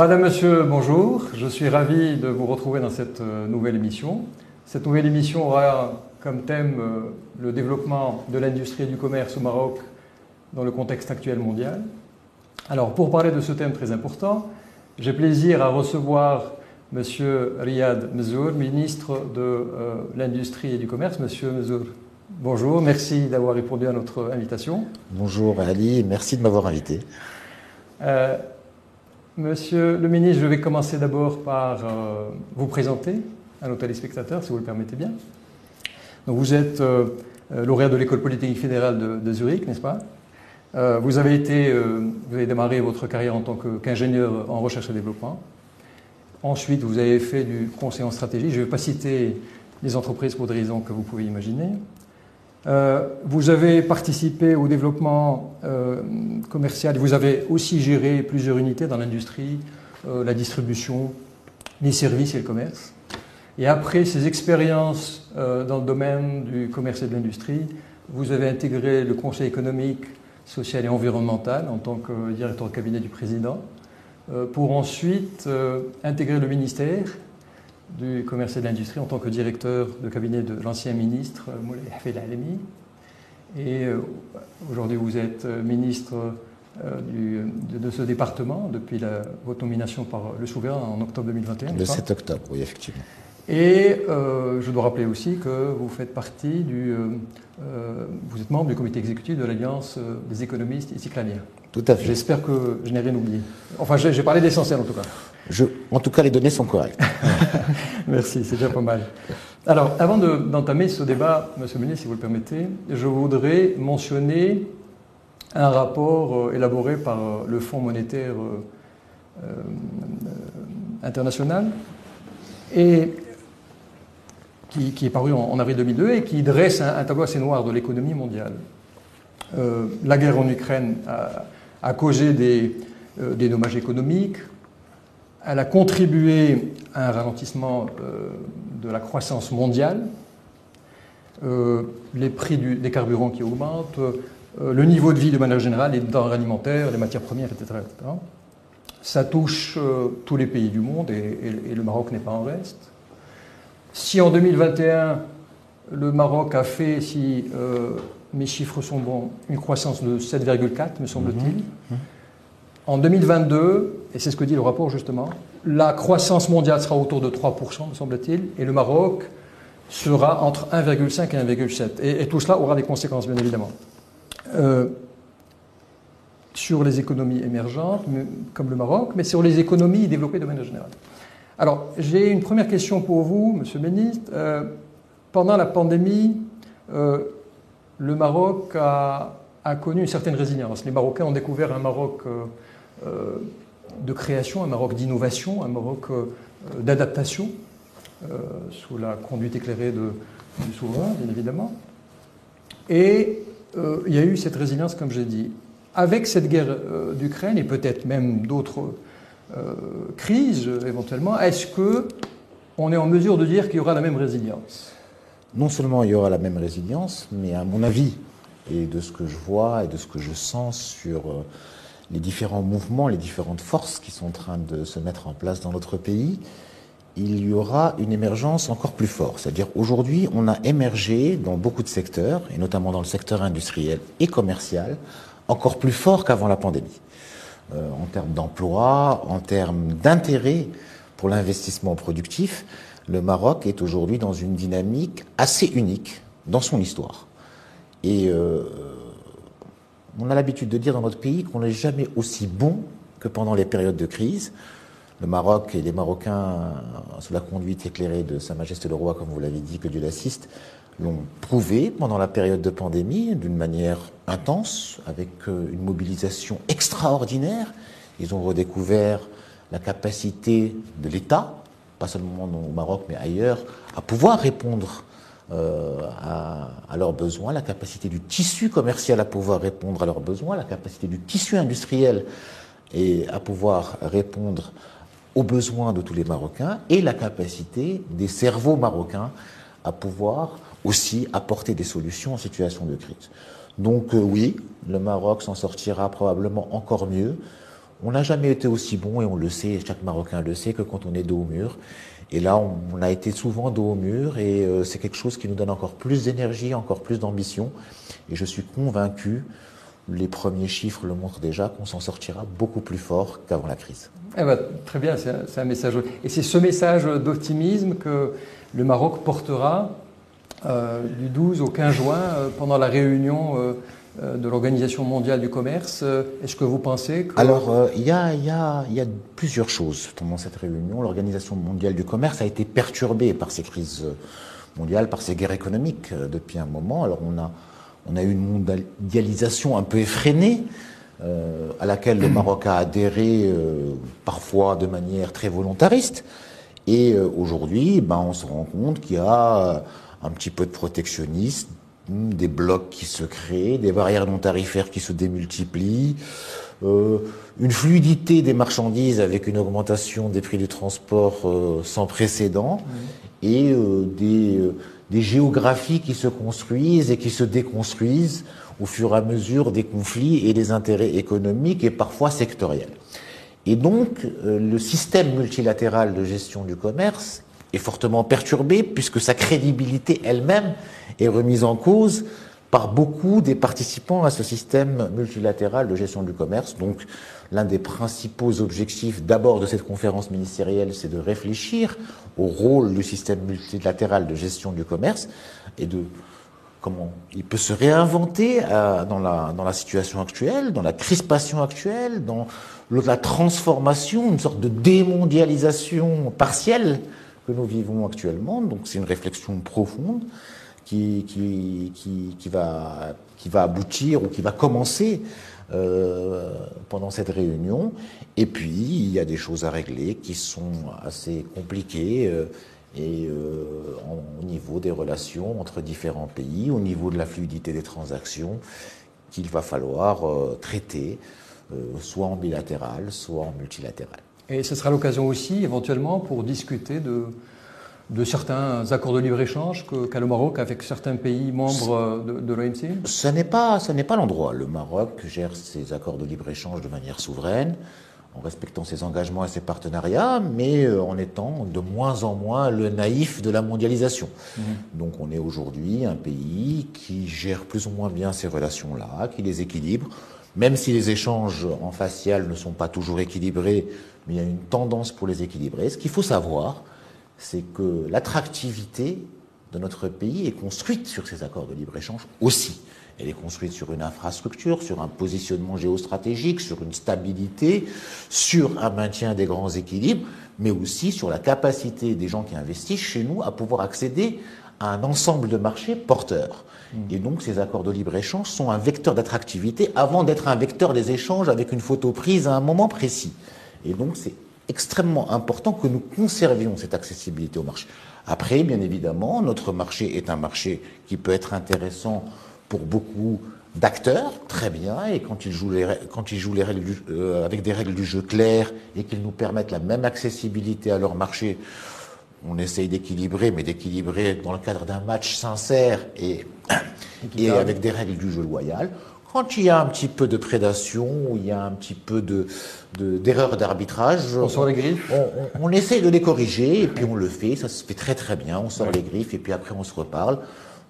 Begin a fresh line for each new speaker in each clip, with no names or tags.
Madame, Monsieur, bonjour. Je suis ravi de vous retrouver dans cette euh, nouvelle émission. Cette nouvelle émission aura comme thème euh, le développement de l'industrie et du commerce au Maroc dans le contexte actuel mondial. Alors, pour parler de ce thème très important, j'ai plaisir à recevoir Monsieur Riyad Mezour, ministre de euh, l'Industrie et du Commerce. Monsieur Mezour, bonjour, merci d'avoir répondu à notre invitation.
Bonjour Ali, merci de m'avoir invité.
Euh, monsieur le ministre, je vais commencer d'abord par euh, vous présenter à nos téléspectateurs, si vous le permettez bien. Donc, vous êtes lauréat de l'École polytechnique fédérale de, Zurich, n'est-ce pas? Euh, vous, avez été, euh, vous avez démarré votre carrière en tant qu'ingénieur en recherche et développement. Ensuite, vous avez fait du conseil en stratégie. Je ne vais pas citer les entreprises pour des raisons que vous pouvez imaginer. Euh, vous avez participé au développement commercial. Vous avez aussi géré plusieurs unités dans l'industrie, la distribution, les services et le commerce. Et après ces expériences dans le domaine du commerce et de l'industrie, vous avez intégré le conseil économique social et environnemental en tant que directeur de cabinet du président, euh, pour ensuite euh, intégrer le ministère du commerce et de l'industrie en tant que directeur de cabinet de l'ancien ministre euh, Moulay Hafid Alemi. Et aujourd'hui, vous êtes ministre de, ce département depuis la, votre nomination par le souverain en octobre 2021.
Le 7 octobre, oui, effectivement.
Et euh, je dois rappeler aussi que vous faites partie du. Euh, euh, vous êtes membre du comité exécutif de l'Alliance des économistes cyclaniens.
Tout à fait.
J'espère que je n'ai rien oublié. Enfin, j'ai parlé d'essentiel en tout cas.
Je, en tout cas, les données sont correctes.
Merci, c'est déjà pas mal. Alors, avant d'entamer ce débat, Monsieur le ministre, si vous le permettez, je voudrais mentionner un rapport élaboré par le Fonds monétaire international. Et qui, est paru en, avril 2002 et qui dresse un, tableau assez noir de l'économie mondiale. Euh, la guerre en Ukraine a, causé des, euh, des, dommages économiques, elle a contribué à un ralentissement euh, de la croissance mondiale, les prix des carburants qui augmentent, le niveau de vie de manière générale, les denrées alimentaires, les matières premières, etc. Ça touche tous les pays du monde et le Maroc n'est pas en reste. Si en 2021, le Maroc a fait, si euh, mes chiffres sont bons, une croissance de 7,4, me semble-t-il, mhm. Mhm. en 2022, et c'est ce que dit le rapport justement, la croissance mondiale sera autour de 3%, me semble-t-il, et le Maroc sera entre 1,5 et 1,7. Et, tout cela aura des conséquences, bien évidemment. Euh, sur les économies émergentes, comme le Maroc, mais sur les économies développées de manière générale. Alors, j'ai une première question pour vous, Monsieur le ministre. Euh, pendant la pandémie, euh, le Maroc a, connu une certaine résilience. Les Marocains ont découvert un Maroc euh, de création, un Maroc d'innovation, un Maroc d'adaptation, sous la conduite éclairée du souverain, bien évidemment. Et il y a eu cette résilience, comme j'ai dit. Avec cette guerre d'Ukraine, et peut-être même d'autres euh, crise éventuellement, est-ce que on est en mesure de dire qu'il y aura la même résilience?
Non seulement il y aura la même résilience, mais à mon avis, et de ce que je vois et de ce que je sens sur euh, les différents mouvements, les différentes forces qui sont en train de se mettre en place dans notre pays, il y aura une émergence encore plus forte. C'est-à-dire aujourd'hui, on a émergé dans beaucoup de secteurs, et notamment dans le secteur industriel et commercial, encore plus fort qu'avant la pandémie. Euh, en termes d'emploi, en termes d'intérêt pour l'investissement productif, le Maroc est aujourd'hui dans une dynamique assez unique dans son histoire. Et euh, on a l'habitude de dire dans notre pays qu'on n'est jamais aussi bon que pendant les périodes de crise. Le Maroc et les Marocains, sous la conduite éclairée de Sa Majesté le Roi, comme vous l'avez dit, que Dieu l'assiste, l'ont prouvé pendant la période de pandémie d'une manière intense, avec euh, une mobilisation extraordinaire. Ils ont redécouvert la capacité de l'État, pas seulement au Maroc mais ailleurs, à pouvoir répondre euh, à, leurs besoins, la capacité du tissu commercial à pouvoir répondre à leurs besoins, la capacité du tissu industriel et à pouvoir répondre aux besoins de tous les Marocains, et la capacité des cerveaux marocains à pouvoir aussi apporter des solutions en situation de crise. Donc euh, oui, le Maroc s'en sortira probablement encore mieux On n'a jamais été aussi bon, et on le sait, chaque Marocain le sait, que quand on est dos au mur. Et là, on, a été souvent dos au mur, et euh, c'est quelque chose qui nous donne encore plus d'énergie, encore plus d'ambition. Et je suis convaincu, les premiers chiffres le montrent déjà, qu'on s'en sortira beaucoup plus fort qu'avant la crise.
Eh ben, très bien, c'est un, message. Et c'est ce message d'optimisme que le Maroc portera du 12 au 15 juin euh, pendant la réunion euh, de l'Organisation mondiale du commerce. Est-ce que vous pensez que...
Alors, il y, a, plusieurs choses pendant cette réunion. L'Organisation mondiale du commerce a été perturbée par ces crises mondiales, par ces guerres économiques depuis un moment. Alors, on a eu une mondialisation un peu effrénée. à laquelle le Maroc a adhéré parfois de manière très volontariste. Et aujourd'hui, ben, on se rend compte qu'il y a un petit peu de protectionnisme, des blocs qui se créent, des barrières non tarifaires qui se démultiplient, euh, une fluidité des marchandises avec une augmentation des prix du transport euh, sans précédent, et euh, des, des géographies qui se construisent et qui se déconstruisent au fur et à mesure des conflits et des intérêts économiques et parfois sectoriels. Et donc, le système multilatéral de gestion du commerce est fortement perturbée puisque sa crédibilité elle-même est remise en cause par beaucoup des participants à ce système multilatéral de gestion du commerce. Donc, l'un des principaux objectifs d'abord de cette conférence ministérielle, c'est de réfléchir au rôle du système multilatéral de gestion du commerce et de comment il peut se réinventer euh, dans la situation actuelle, dans la crispation actuelle, dans la transformation, une sorte de démondialisation partielle que nous vivons actuellement. Donc c'est une réflexion profonde qui, qui, qui, qui, va, qui va aboutir ou qui va commencer euh, pendant cette réunion. Et puis, il y a des choses à régler qui sont assez compliquées. Euh, et euh, au niveau des relations entre différents pays, au niveau de la fluidité des transactions, qu'il va falloir euh, traiter, soit en bilatéral, soit en multilatéral.
Et ce sera l'occasion aussi, éventuellement, pour discuter de, de certains accords de libre-échange qu'a le Maroc avec certains pays membres de, de l'OMC
Ce n'est pas, pas l'endroit. Le Maroc gère ses accords de libre-échange de manière souveraine, en respectant ses engagements et ses partenariats, mais euh, en étant de moins en moins le naïf de la mondialisation. Mmh. Donc on est aujourd'hui un pays qui gère plus ou moins bien ces relations-là, qui les équilibre, même si les échanges en facial ne sont pas toujours équilibrés, mais il y a une tendance pour les équilibrer. Ce qu'il faut savoir, c'est que l'attractivité de notre pays est construite sur ces accords de libre-échange aussi. Elle est construite sur une infrastructure, sur un positionnement géostratégique, sur une stabilité, sur un maintien des grands équilibres, mais aussi sur la capacité des gens qui investissent chez nous à pouvoir accéder à un ensemble de marchés porteurs. Mmh. Et donc ces accords de libre-échange sont un vecteur d'attractivité avant d'être un vecteur des échanges avec une photo prise à un moment précis. Et donc c'est extrêmement important que nous conservions cette accessibilité au marché. Après, bien évidemment, notre marché est un marché qui peut être intéressant pour beaucoup d'acteurs, très bien, et quand ils jouent, les, quand ils jouent les règles euh, avec des règles du jeu claires et qu'ils nous permettent la même accessibilité à leur marché, on essaye d'équilibrer, mais d'équilibrer dans le cadre d'un match sincère et, et avec des règles du jeu loyal. Quand il y a un petit peu de prédation, ou il y a un petit peu de, d'erreurs d'arbitrage,
on sort les griffes.
On, on, essaie de les corriger et puis on le fait. Ça se fait très très bien. On sort les griffes et puis après on se reparle.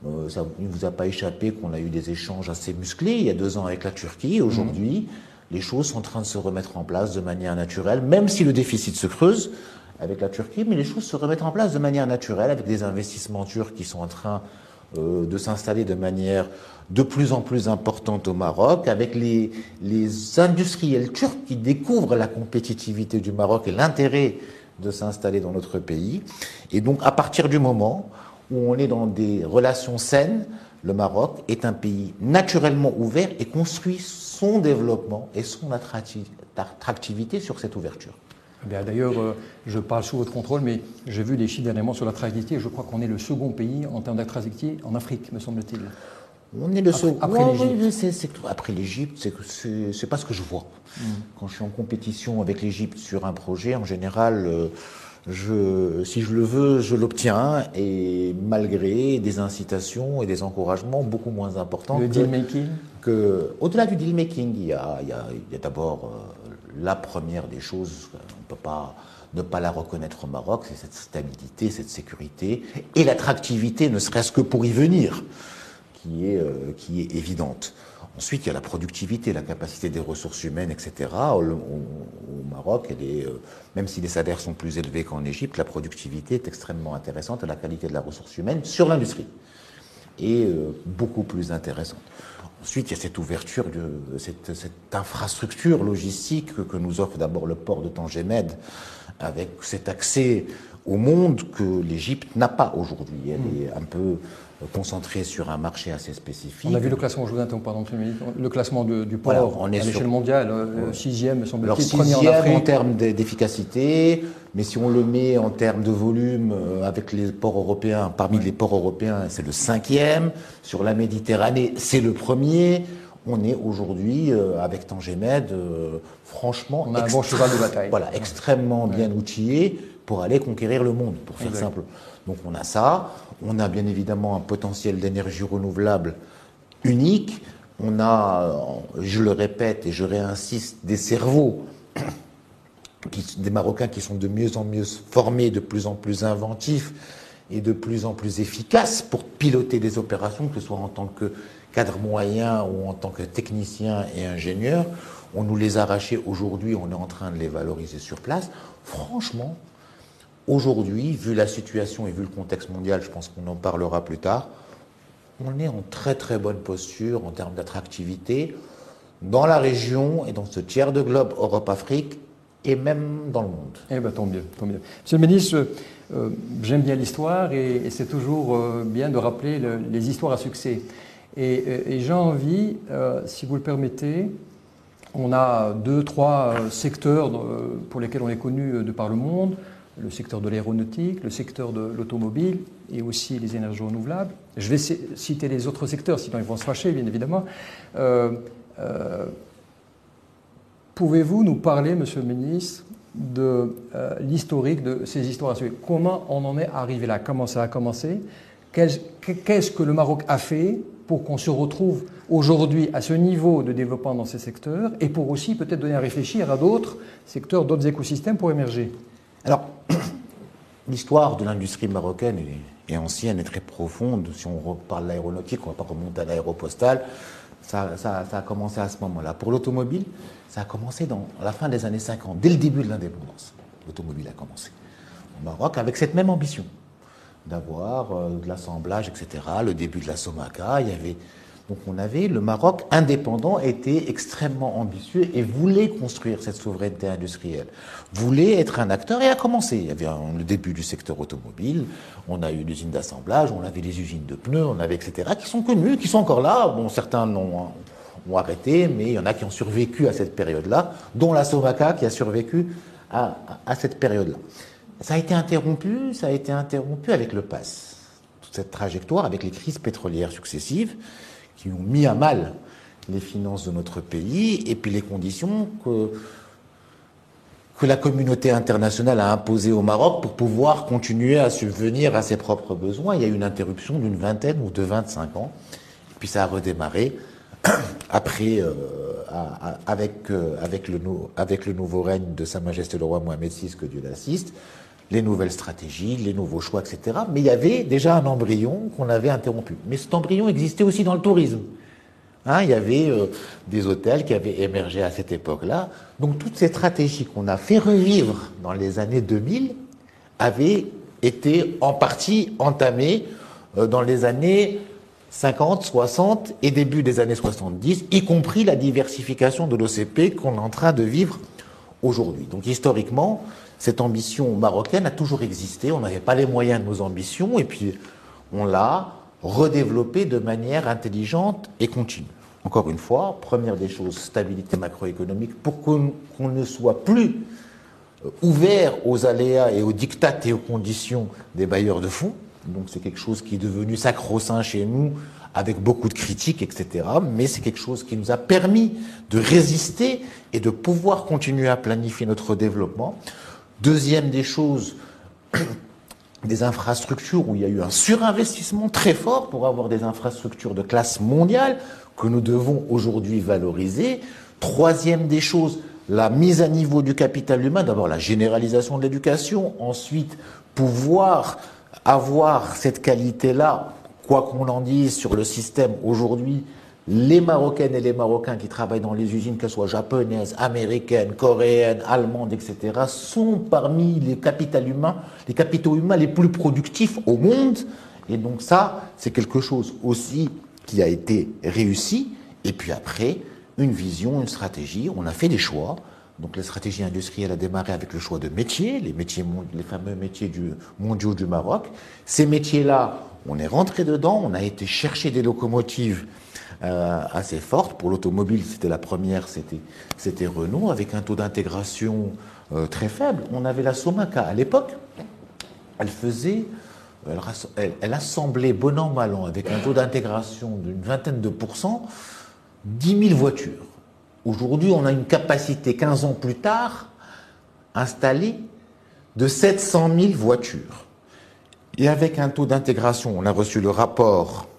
Euh, ça, il ne vous a pas échappé qu'on a eu des échanges assez musclés il y a deux ans avec la Turquie. Aujourd'hui, mmh. les choses sont en train de se remettre en place de manière naturelle, même si le déficit se creuse avec la Turquie, mais les choses se remettent en place de manière naturelle avec des investissements turcs qui sont en train euh, de s'installer de manière de plus en plus importante au Maroc, avec les, les industriels turcs qui découvrent la compétitivité du Maroc et l'intérêt de s'installer dans notre pays. Et donc, à partir du moment où on est dans des relations saines, le Maroc est un pays naturellement ouvert et construit son développement et son attractivité sur cette ouverture.
Eh d'ailleurs, euh, je parle sous votre contrôle, mais j'ai vu des chiffres dernièrement sur l'attractivité. Je crois qu'on est le second pays en termes d'attractivité en Afrique, me semble-t-il.
On est le second. Après, l'Égypte. Après l'Égypte, c'est pas ce que je vois. Hmm. Quand je suis en compétition avec l'Égypte sur un projet, en général, euh, je, si je le veux, je l'obtiens, et malgré des incitations et des encouragements beaucoup moins importants.
Le deal making?
Que, au-delà du deal making, il y a, d'abord euh, la première des choses, peut pas ne pas la reconnaître au Maroc, c'est cette stabilité, cette sécurité et l'attractivité, ne serait-ce que pour y venir, qui est, euh, qui est évidente. Ensuite, il y a la productivité, la capacité des ressources humaines, etc. Au, Maroc, elle est, euh, même si les salaires sont plus élevés qu'en Égypte, la productivité est extrêmement intéressante et la qualité de la ressource humaine sur l'industrie est euh, beaucoup plus intéressante. Ensuite, il y a cette ouverture, de, cette, cette infrastructure logistique que, que nous offre d'abord le port de Tangemed, avec cet accès au monde que l'Égypte n'a pas aujourd'hui. Elle hmm. est un peu concentrée sur un marché assez spécifique.
On a vu le classement, je vous interromps, pardon, le classement du port on est à l'échelle mondiale, euh, sixième, me semble-t-il,
sixième en, termes d'efficacité, mais si on le met en termes de volume euh, avec les ports européens, parmi les ports européens, c'est le cinquième. Sur la Méditerranée, c'est le premier. On est aujourd'hui, euh, avec Tangemed, franchement...
On a un bon cheval de bataille.
Voilà, extrêmement bien outillé pour aller conquérir le monde, pour faire simple. Donc on a ça, on a bien évidemment un potentiel d'énergie renouvelable unique, on a, je le répète et je réinsiste, des cerveaux, des Marocains qui sont de mieux en mieux formés, de plus en plus inventifs et de plus en plus efficaces pour piloter des opérations, que ce soit en tant que cadre moyen ou en tant que technicien et ingénieur. On nous les a arrachés aujourd'hui, on est en train de les valoriser sur place. Franchement, Aujourd'hui, vu la situation et vu le contexte mondial, je pense qu'on en parlera plus tard, on est en très très bonne posture en termes d'attractivité dans la région et dans ce tiers de globe Europe-Afrique et même dans le monde.
Eh bien, tant mieux, tant mieux. Monsieur le ministre, euh, j'aime bien l'histoire et, c'est toujours euh, bien de rappeler les histoires à succès. Et, j'ai envie, euh, si vous le permettez, on a deux, trois secteurs pour lesquels on est connu de par le monde le secteur de l'aéronautique, le secteur de l'automobile et aussi les énergies renouvelables. Je vais citer les autres secteurs, sinon ils vont se fâcher, bien évidemment. Euh, euh, pouvez-vous nous parler, Monsieur le Ministre, de euh, l'historique de ces histoires? Comment on en est arrivé là? Comment ça a commencé? Qu'est-ce que le Maroc a fait pour qu'on se retrouve aujourd'hui à ce niveau de développement dans ces secteurs et pour aussi peut-être donner à réfléchir à d'autres secteurs, d'autres écosystèmes pour émerger?
Alors, l'histoire de l'industrie marocaine est, ancienne et très profonde. Si on reparle de l'aéronautique, on ne va pas remonter à l'aéropostale. Ça, ça, a commencé à ce moment-là. Pour l'automobile, ça a commencé dans la fin des années 50, dès le début de l'indépendance. L'automobile a commencé au Maroc avec cette même ambition d'avoir euh, de l'assemblage, etc. Le début de la Somaka, il y avait donc on avait le Maroc indépendant était extrêmement ambitieux et voulait construire cette souveraineté industrielle, voulait être un acteur et a commencé. Il y avait le début du secteur automobile, on a eu l'usine d'assemblage, on avait les usines de pneus, on avait etc. qui sont connues, qui sont encore là. Bon, certains ont, ont arrêté, mais il y en a qui ont survécu à cette période-là, dont la Sovaca qui a survécu à, à cette période-là. Ça a été interrompu, ça a été interrompu avec le PAS. Toute cette trajectoire avec les crises pétrolières successives qui ont mis à mal les finances de notre pays et puis les conditions que, la communauté internationale a imposées au Maroc pour pouvoir continuer à subvenir à ses propres besoins. Il y a eu une interruption d'une vingtaine ou de 25 ans, et puis ça a redémarré après, euh, avec, euh, avec, le, avec le nouveau règne de Sa Majesté le roi Mohamed VI, que Dieu l'assiste, les nouvelles stratégies, les nouveaux choix, etc. Mais il y avait déjà un embryon qu'on avait interrompu. Mais cet embryon existait aussi dans le tourisme. Hein, il y avait euh, des hôtels qui avaient émergé à cette époque-là. Donc toutes ces stratégies qu'on a fait revivre dans les années 2000 avaient été en partie entamées euh, dans les années 50, 60 et début des années 70, y compris la diversification de l'OCP qu'on est en train de vivre aujourd'hui. Donc historiquement, cette ambition marocaine a toujours existé. On n'avait pas les moyens de nos ambitions et puis on l'a redéveloppée de manière intelligente et continue. Encore une fois, première des choses, stabilité macroéconomique pour qu'on ne soit plus euh, ouvert aux aléas et aux dictats et aux conditions des bailleurs de fonds. Donc c'est quelque chose qui est devenu sacro-saint chez nous avec beaucoup de critiques, etc. Mais c'est quelque chose qui nous a permis de résister et de pouvoir continuer à planifier notre développement. Deuxième des choses, des infrastructures où il y a eu un surinvestissement très fort pour avoir des infrastructures de classe mondiale que nous devons aujourd'hui valoriser. Troisième des choses, la mise à niveau du capital humain, d'abord la généralisation de l'éducation, ensuite pouvoir avoir cette qualité-là, quoi qu'on en dise sur le système aujourd'hui, les Marocaines et les Marocains qui travaillent dans les usines, qu'elles soient japonaises, américaines, coréennes, allemandes, etc., sont parmi les capitaux humains, les capitaux humains les plus productifs au monde. Et donc ça, c'est quelque chose aussi qui a été réussi. Et puis après, une vision, une stratégie. On a fait des choix. Donc la stratégie industrielle a démarré avec le choix de métiers, les métiers, les fameux métiers du, mondiaux du Maroc. Ces métiers-là, on est rentré dedans, on a été chercher des locomotives euh, assez fortes. Pour l'automobile, c'était la première, c'était Renault, avec un taux d'intégration euh, très faible. On avait la Somaca à l'époque. Elle faisait, elle, elle, assemblait bon an mal an, avec un taux d'intégration d'une vingtaine de pourcents, 10 000 voitures. Aujourd'hui, on a une capacité, 15 ans plus tard, installée de 700 000 voitures. Et avec un taux d'intégration, on a reçu le rapport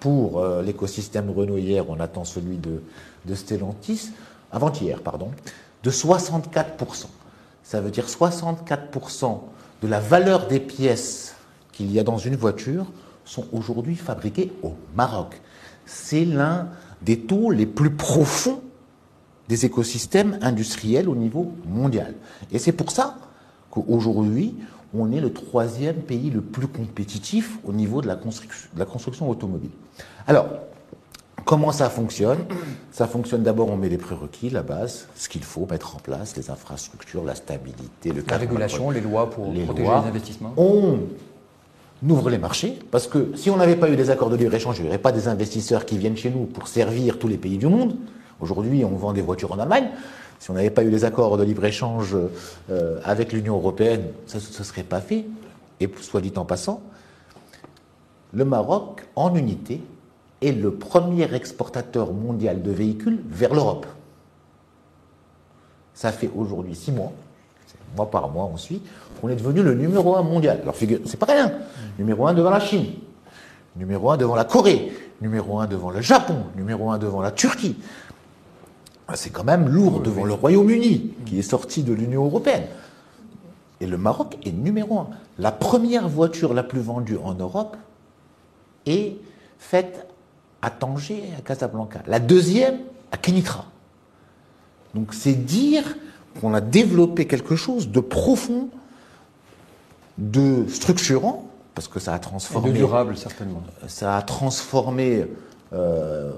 pour euh, l'écosystème Renault hier, on attend celui de, de Stellantis, avant-hier, pardon, de 64%. Ça veut dire 64% de la valeur des pièces qu'il y a dans une voiture sont aujourd'hui fabriquées au Maroc. C'est l'un des taux les plus profonds des écosystèmes industriels au niveau mondial. Et c'est pour ça qu'aujourd'hui, on est le troisième pays le plus compétitif au niveau de la construction, de la construction automobile. Alors, comment ça fonctionne? Ça fonctionne d'abord, on met les prérequis, la base, ce qu'il faut mettre en place, les infrastructures, la stabilité, le
La régulation, les lois pour protéger les investissements.
On ouvre les marchés, parce que si on n'avait pas eu des accords de libre-échange, il n'y aurait pas des investisseurs qui viennent chez nous pour servir tous les pays du monde. Aujourd'hui, on vend des voitures en Allemagne. Si on n'avait pas eu les accords de libre-échange euh, avec l'Union européenne, ça ne se serait pas fait. Et soit dit en passant, le Maroc, en unité, est le premier exportateur mondial de véhicules vers l'Europe. Ça fait aujourd'hui six mois, mois par mois on suit, qu'on est devenu le numéro un mondial. Alors c'est pas rien. Numéro un devant la Chine, numéro un devant la Corée, numéro un devant le Japon, numéro un devant la Turquie. C'est quand même lourd devant le Royaume-Uni, qui est sorti de l'Union européenne. Et le Maroc est numéro un. La première voiture la plus vendue en Europe est faite à Tanger et à Casablanca. La deuxième à Kenitra. Donc c'est dire qu'on a développé quelque chose de profond, de structurant, parce que ça a transformé.
Et de durable, certainement.
Ça a transformé euh,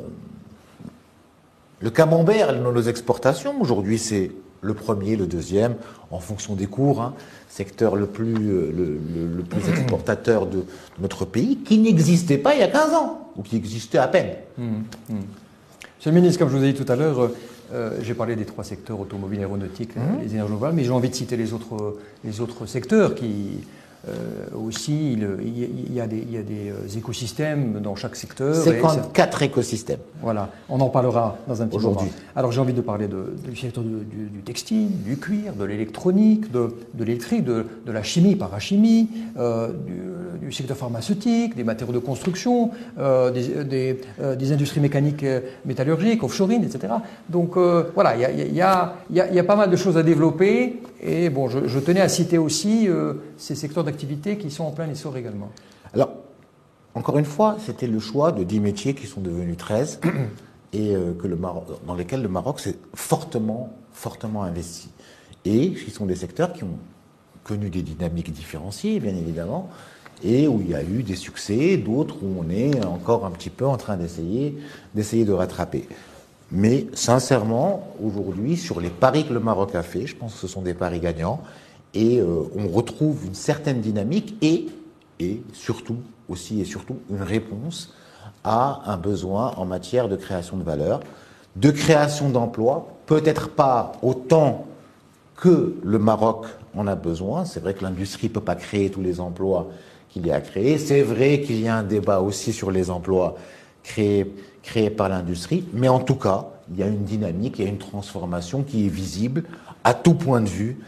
le camembert, nos exportations, aujourd'hui, c'est le premier, le deuxième, en fonction des cours, hein, secteur le plus, euh, le, plus exportateur de, notre pays, qui n'existait pas il y a 15 ans, ou qui existait à peine. Mmh,
mmh. Monsieur le ministre, comme je vous ai dit tout à l'heure, euh, euh, j'ai parlé des trois secteurs automobiles, aéronautique, mmh. les énergies renouvelables, mais j'ai envie de citer les autres, les autres secteurs qui, aussi, il, y a des, euh, écosystèmes dans chaque secteur.
54 écosystèmes.
Voilà, on en parlera dans un petit moment. Alors j'ai envie de parler du secteur du, textile, du cuir, de l'électronique, de, l'électrique, de, la chimie, parachimie, euh, du, secteur pharmaceutique, des matériaux de construction, des, industries mécaniques métallurgiques, offshoring, etc. Donc voilà, il y a, pas mal de choses à développer. Et bon, je, tenais à citer aussi ces secteurs qui sont en plein essor également
Alors, encore une fois, c'était le choix de 10 métiers qui sont devenus 13 et euh, dans lesquels le Maroc s'est fortement, fortement investi. Et qui sont des secteurs qui ont connu des dynamiques différenciées, bien évidemment, et où il y a eu des succès, d'autres où on est encore un petit peu en train d'essayer, d'essayer de rattraper. Mais sincèrement, aujourd'hui, sur les paris que le Maroc a fait, je pense que ce sont des paris gagnants et euh, on retrouve une certaine dynamique et, et surtout aussi et surtout une réponse à un besoin en matière de création de valeur, de création d'emplois, peut-être pas autant que le Maroc en a besoin. C'est vrai que l'industrie ne peut pas créer tous les emplois qu'il y a à créer. C'est vrai qu'il y a un débat aussi sur les emplois créés, créés par l'industrie. Mais en tout cas, il y a une dynamique, il y a une transformation qui est visible à tout point de vue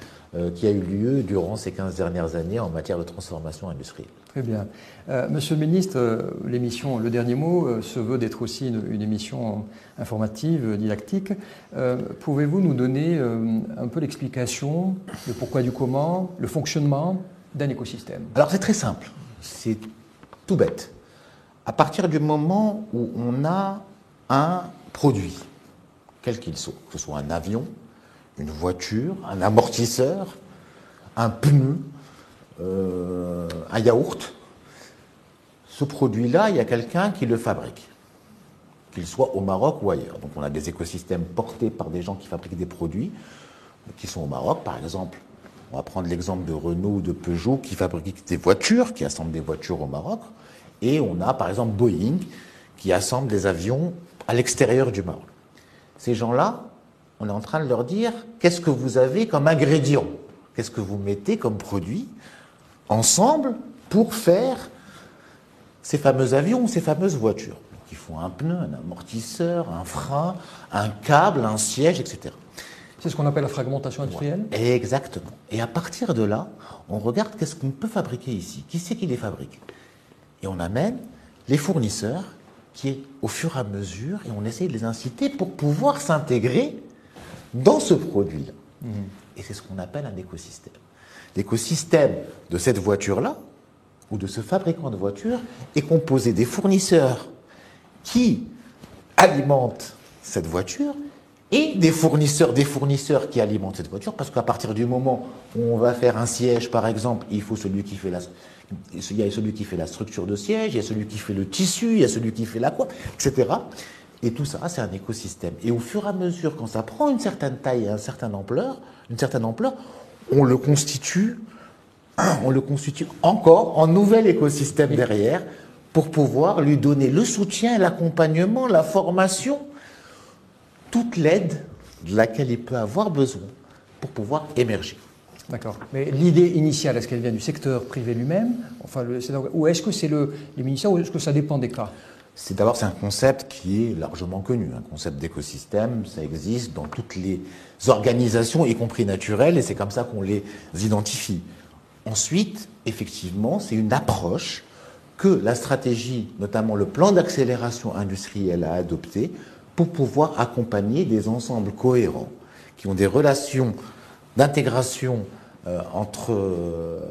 qui a eu lieu durant ces 15 dernières années en matière de transformation industrielle.
Très bien. Euh, monsieur le ministre, euh, l'émission Le Dernier Mot se veut d'être aussi une, émission informative, didactique. Pouvez-vous nous donner un peu l'explication, le pourquoi du comment, le fonctionnement d'un écosystème?
Alors c'est très simple, c'est tout bête. À partir du moment où on a un produit, quel qu'il soit, que ce soit un avion, une voiture, un amortisseur, un pneu, euh, un yaourt. Ce produit-là, il y a quelqu'un qui le fabrique, qu'il soit au Maroc ou ailleurs. Donc on a des écosystèmes portés par des gens qui fabriquent des produits qui sont au Maroc, par exemple. On va prendre l'exemple de Renault ou de Peugeot qui fabriquent des voitures, qui assemblent des voitures au Maroc. Et on a par exemple Boeing qui assemble des avions à l'extérieur du Maroc. Ces gens-là, on est en train de leur dire qu'est-ce que vous avez comme ingrédient, qu'est-ce que vous mettez comme produit ensemble pour faire ces fameux avions, ces fameuses voitures? qui font un pneu, un amortisseur, un frein, un câble, un siège, etc.
C'est ce qu'on appelle la fragmentation industrielle
Exactement. Et à partir de là, on regarde qu'est-ce qu'on peut fabriquer ici. Qui c'est qui les fabrique? Et on amène les fournisseurs qui, au fur et à mesure, et on essaye de les inciter pour pouvoir s'intégrer dans ce produit-là. Et c'est ce qu'on appelle un écosystème. L'écosystème de cette voiture-là, ou de ce fabricant de voiture, est composé des fournisseurs qui alimentent cette voiture et des fournisseurs, des fournisseurs qui alimentent cette voiture, parce qu'à partir du moment où on va faire un siège, par exemple, il faut celui qui fait la, il y a celui qui fait la structure de siège, il y a celui qui fait le tissu, il y a celui qui fait la quoi, etc. Et tout ça, c'est un écosystème. Et au fur et à mesure, quand ça prend une certaine taille et une certaine ampleur, une certaine ampleur, on le constitue, on le constitue encore en nouvel écosystème derrière pour pouvoir lui donner le soutien, l'accompagnement, la formation, toute l'aide de laquelle il peut avoir besoin pour pouvoir émerger.
D'accord. Mais l'idée initiale, est-ce qu'elle vient du secteur privé lui-même? Ou est-ce que c'est le, les ministères ou est-ce que ça dépend des cas?
C'est d'abord c'est un concept qui est largement connu, un concept d'écosystème, ça existe dans toutes les organisations, y compris naturelles, et c'est comme ça qu'on les identifie. Ensuite, effectivement, c'est une approche que la stratégie, notamment le plan d'accélération industrielle, a adopté pour pouvoir accompagner des ensembles cohérents qui ont des relations d'intégration euh, entre,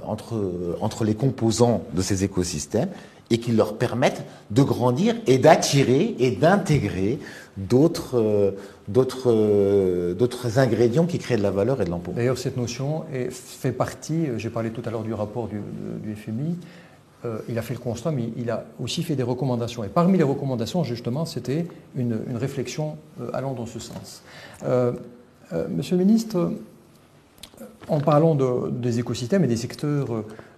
entre, entre les composants de ces écosystèmes et qui leur permettent de grandir et d'attirer et d'intégrer d'autres euh, euh, d'autres ingrédients qui créent de la valeur et de l'emploi.
D'ailleurs, cette notion fait partie, j'ai parlé tout à l'heure du rapport du, FMI, il a fait le constat, mais il a aussi fait des recommandations. Et parmi les recommandations, justement, c'était une, réflexion allant dans ce sens. monsieur le ministre, en parlant des écosystèmes et des secteurs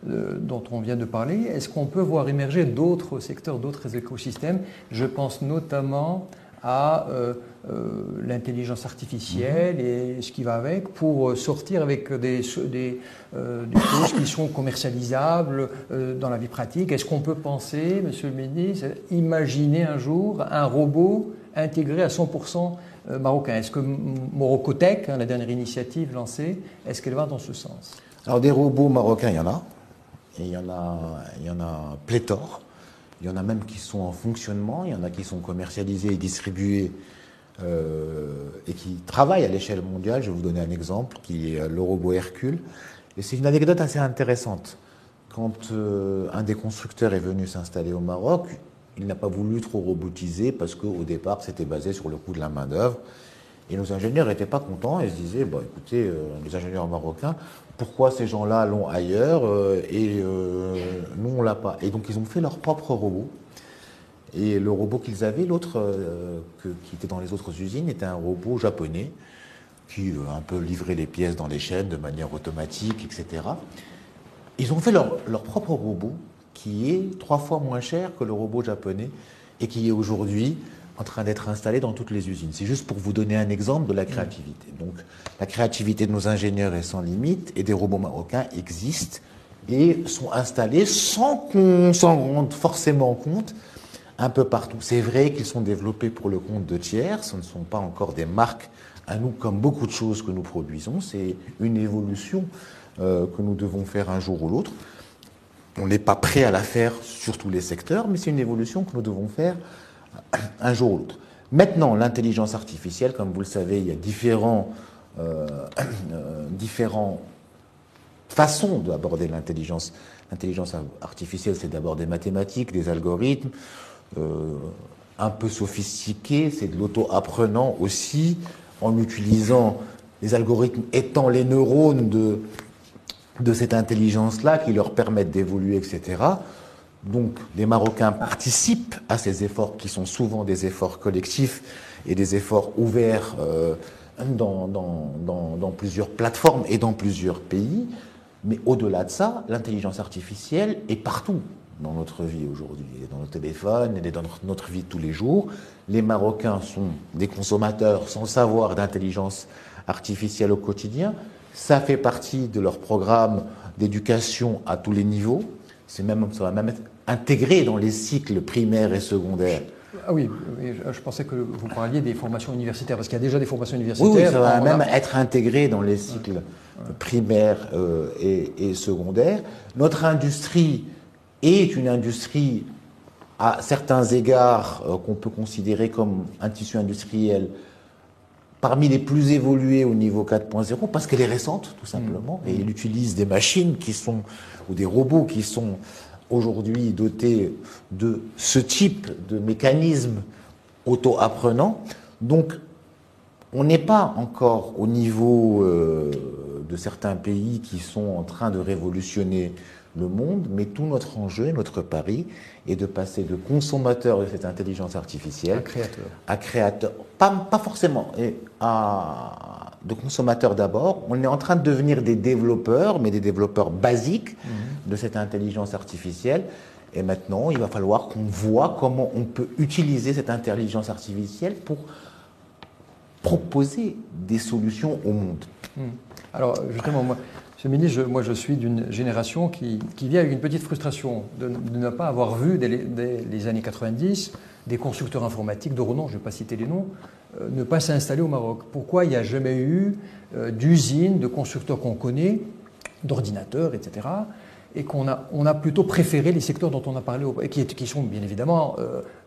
euh, dont on vient de parler, est-ce qu'on peut voir émerger d'autres secteurs, d'autres écosystèmes? Je pense notamment à euh, euh, l'intelligence artificielle et ce qui va avec pour sortir avec des, des, des choses qui sont commercialisables dans la vie pratique. Est-ce qu'on peut penser, Monsieur le ministre, imaginer un jour un robot intégré à 100% euh, marocain. Est-ce que Morocotech, hein, la dernière initiative lancée, est-ce qu'elle va dans ce sens?
Alors des robots marocains, il y en a. Et il y en a, il y en a pléthore. Il y en a même qui sont en fonctionnement, il y en a qui sont commercialisés et distribués euh, et qui travaillent à l'échelle mondiale. Je vais vous donner un exemple qui est le robot Hercule. Et c'est une anecdote assez intéressante. Quand euh, un des constructeurs est venu s'installer au Maroc, il n'a pas voulu trop robotiser parce qu'au départ, c'était basé sur le coût de la main-d'œuvre. Et nos ingénieurs n'étaient pas contents et se disaient bon, écoutez, euh, les ingénieurs marocains, pourquoi ces gens-là l'ont ailleurs euh, et euh, nous, on l'a pas Et donc, ils ont fait leur propre robot. Et le robot qu'ils avaient, l'autre qui était dans les autres usines, était un robot japonais qui un peu livrait les pièces dans les chaînes de manière automatique, etc. Ils ont fait leur propre robot qui est trois fois moins cher que le robot japonais et qui est aujourd'hui en train d'être installé dans toutes les usines. C'est juste pour vous donner un exemple de la créativité. Donc la créativité de nos ingénieurs est sans limite et des robots marocains existent et sont installés sans qu'on s'en rende forcément compte un peu partout. C'est vrai qu'ils sont développés pour le compte de tiers, ce ne sont pas encore des marques à nous, comme beaucoup de choses que nous produisons, c'est une évolution euh, que nous devons faire un jour ou l'autre. On n'est pas prêt à la faire sur tous les secteurs, mais c'est une évolution que nous devons faire un jour ou l'autre. Maintenant, l'intelligence artificielle, comme vous le savez, il y a différents, euh, euh, différents façons d'aborder l'intelligence. L'intelligence artificielle, c'est d'abord des mathématiques, des algorithmes, euh, un peu sophistiqués, c'est de l'auto-apprenant aussi, en utilisant les algorithmes étant les neurones de, de cette intelligence-là qui leur permettent d'évoluer, etc. Donc les Marocains participent à ces efforts qui sont souvent des efforts collectifs et des efforts ouverts euh, dans, dans, dans, plusieurs plateformes et dans plusieurs pays. Mais au-delà de ça, l'intelligence artificielle est partout dans notre vie aujourd'hui. Elle est dans nos téléphones, elle est dans notre vie de tous les jours. Les Marocains sont des consommateurs sans savoir d'intelligence artificielle au quotidien. Ça fait partie de leur programme d'éducation à tous les niveaux. C'est même, ça va même être intégré dans les cycles primaires et secondaires.
Ah oui, je pensais que vous parliez des formations universitaires, parce qu'il y a déjà des formations universitaires.
Oui, ça va même être intégré dans les cycles primaires euh, et, secondaires. Notre industrie est une industrie à certains égards euh, qu'on peut considérer comme un tissu industriel parmi les plus évolués au niveau 4.0 parce qu'elle est récente tout simplement mmh. et il utilise des machines qui sont ou des robots qui sont aujourd'hui doté de ce type de mécanisme auto-apprenant. Donc, on n'est pas encore au niveau euh, de certains pays qui sont en train de révolutionner le monde, mais tout notre enjeu, notre pari, est de passer de consommateur de cette intelligence artificielle
à créateur.
À créateur. Pas, pas forcément, et à de consommateurs d'abord. On est en train de devenir des développeurs, mais des développeurs basiques mhm. de cette intelligence artificielle. Et maintenant, il va falloir qu'on voit comment on peut utiliser cette intelligence artificielle pour proposer des solutions au monde. Mhm.
Alors, justement, moi, Monsieur le ministre, moi je suis d'une génération qui, vient avec une petite frustration de, ne pas avoir vu dès les, années 90 des constructeurs informatiques de renom, je ne vais pas citer les noms, euh, ne pas s'installer au Maroc Pourquoi il n'y a jamais eu euh, d'usines, de constructeurs qu'on connaît, d'ordinateurs, etc. Et qu'on a, plutôt préféré les secteurs dont on a parlé, et qui, qui sont bien évidemment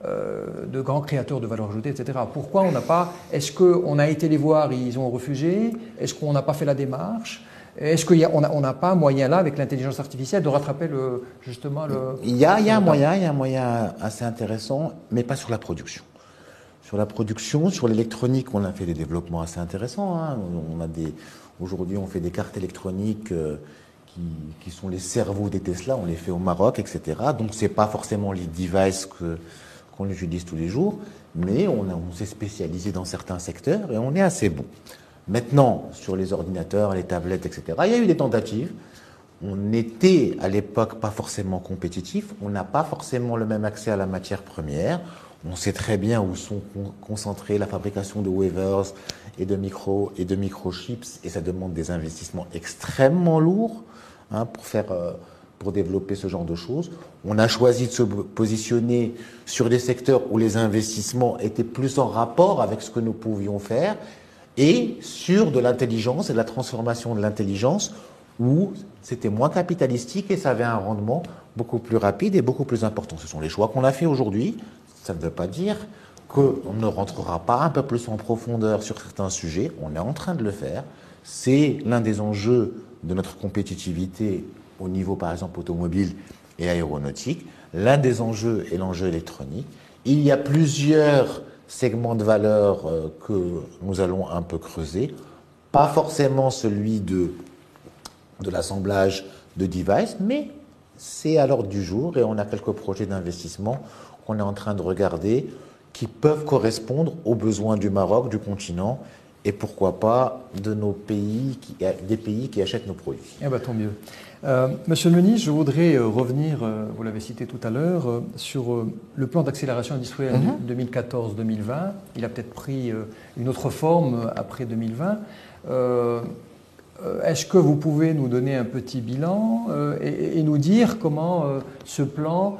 euh, de grands créateurs de valeur ajoutée, etc. Pourquoi on n'a pas. Est-ce qu'on a été les voir ils ont refusé Est-ce qu'on n'a pas fait la démarche est-ce qu'on n'a pas moyen là, avec l'intelligence artificielle, de rattraper le, justement le...
Il y a, il y a un moyen, il y a un moyen assez intéressant, mais pas sur la production. Sur la production, sur l'électronique, on a fait des développements assez intéressants. Hein. On a des, aujourd'hui, on fait des cartes électroniques euh, qui, sont les cerveaux des Tesla. On les fait au Maroc, etc. Donc, c'est pas forcément les devices que, qu'on utilise tous les jours, mais on, on s'est spécialisé dans certains secteurs et on est assez bon. Maintenant, sur les ordinateurs, les tablettes, etc., il y a eu des tentatives. On n'était à l'époque pas forcément compétitif. On n'a pas forcément le même accès à la matière première. On sait très bien où sont concentrées la fabrication de wafers et de micro et de microchips, et ça demande des investissements extrêmement lourds hein, pour faire, euh, pour développer ce genre de choses. On a choisi de se positionner sur des secteurs où les investissements étaient plus en rapport avec ce que nous pouvions faire, et sur de l'intelligence et de la transformation de l'intelligence où c'était moins capitalistique et ça avait un rendement beaucoup plus rapide et beaucoup plus important. Ce sont les choix qu'on a fait aujourd'hui. Ça ne veut pas dire qu'on ne rentrera pas un peu plus en profondeur sur certains sujets. On est en train de le faire. C'est l'un des enjeux de notre compétitivité au niveau, par exemple, automobile et aéronautique. L'un des enjeux est l'enjeu électronique. Il y a plusieurs segments de valeur euh, que nous allons un peu creuser. Pas forcément celui de, de l'assemblage de devices, mais c'est à l'ordre du jour et on a quelques projets d'investissement qu'on est en train de regarder qui peuvent correspondre aux besoins du Maroc, du continent et pourquoi pas de nos pays, qui, des pays qui achètent nos produits.
Eh ben, tant mieux. Euh, Monsieur le ministre, je voudrais euh, revenir, euh, vous l'avez cité tout à l'heure, sur le plan d'accélération industrielle 2014-2020. Mhm. Il a peut-être pris une autre forme après 2020. Est-ce que vous pouvez nous donner un petit bilan et, et, nous dire comment ce plan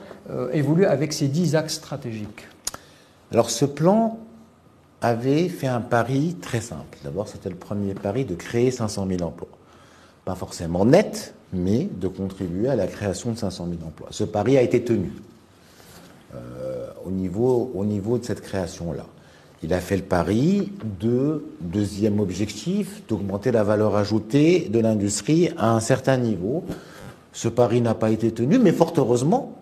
évolue avec ces dix axes stratégiques?
Alors ce plan, avait fait un pari très simple. D'abord, c'était le premier pari de créer 500 000 emplois. Pas forcément net, mais de contribuer à la création de 500 000 emplois. Ce pari a été tenu euh, au, niveau, au niveau de cette création-là. Il a fait le pari de, deuxième objectif, d'augmenter la valeur ajoutée de l'industrie à un certain niveau. Ce pari n'a pas été tenu, mais fort heureusement,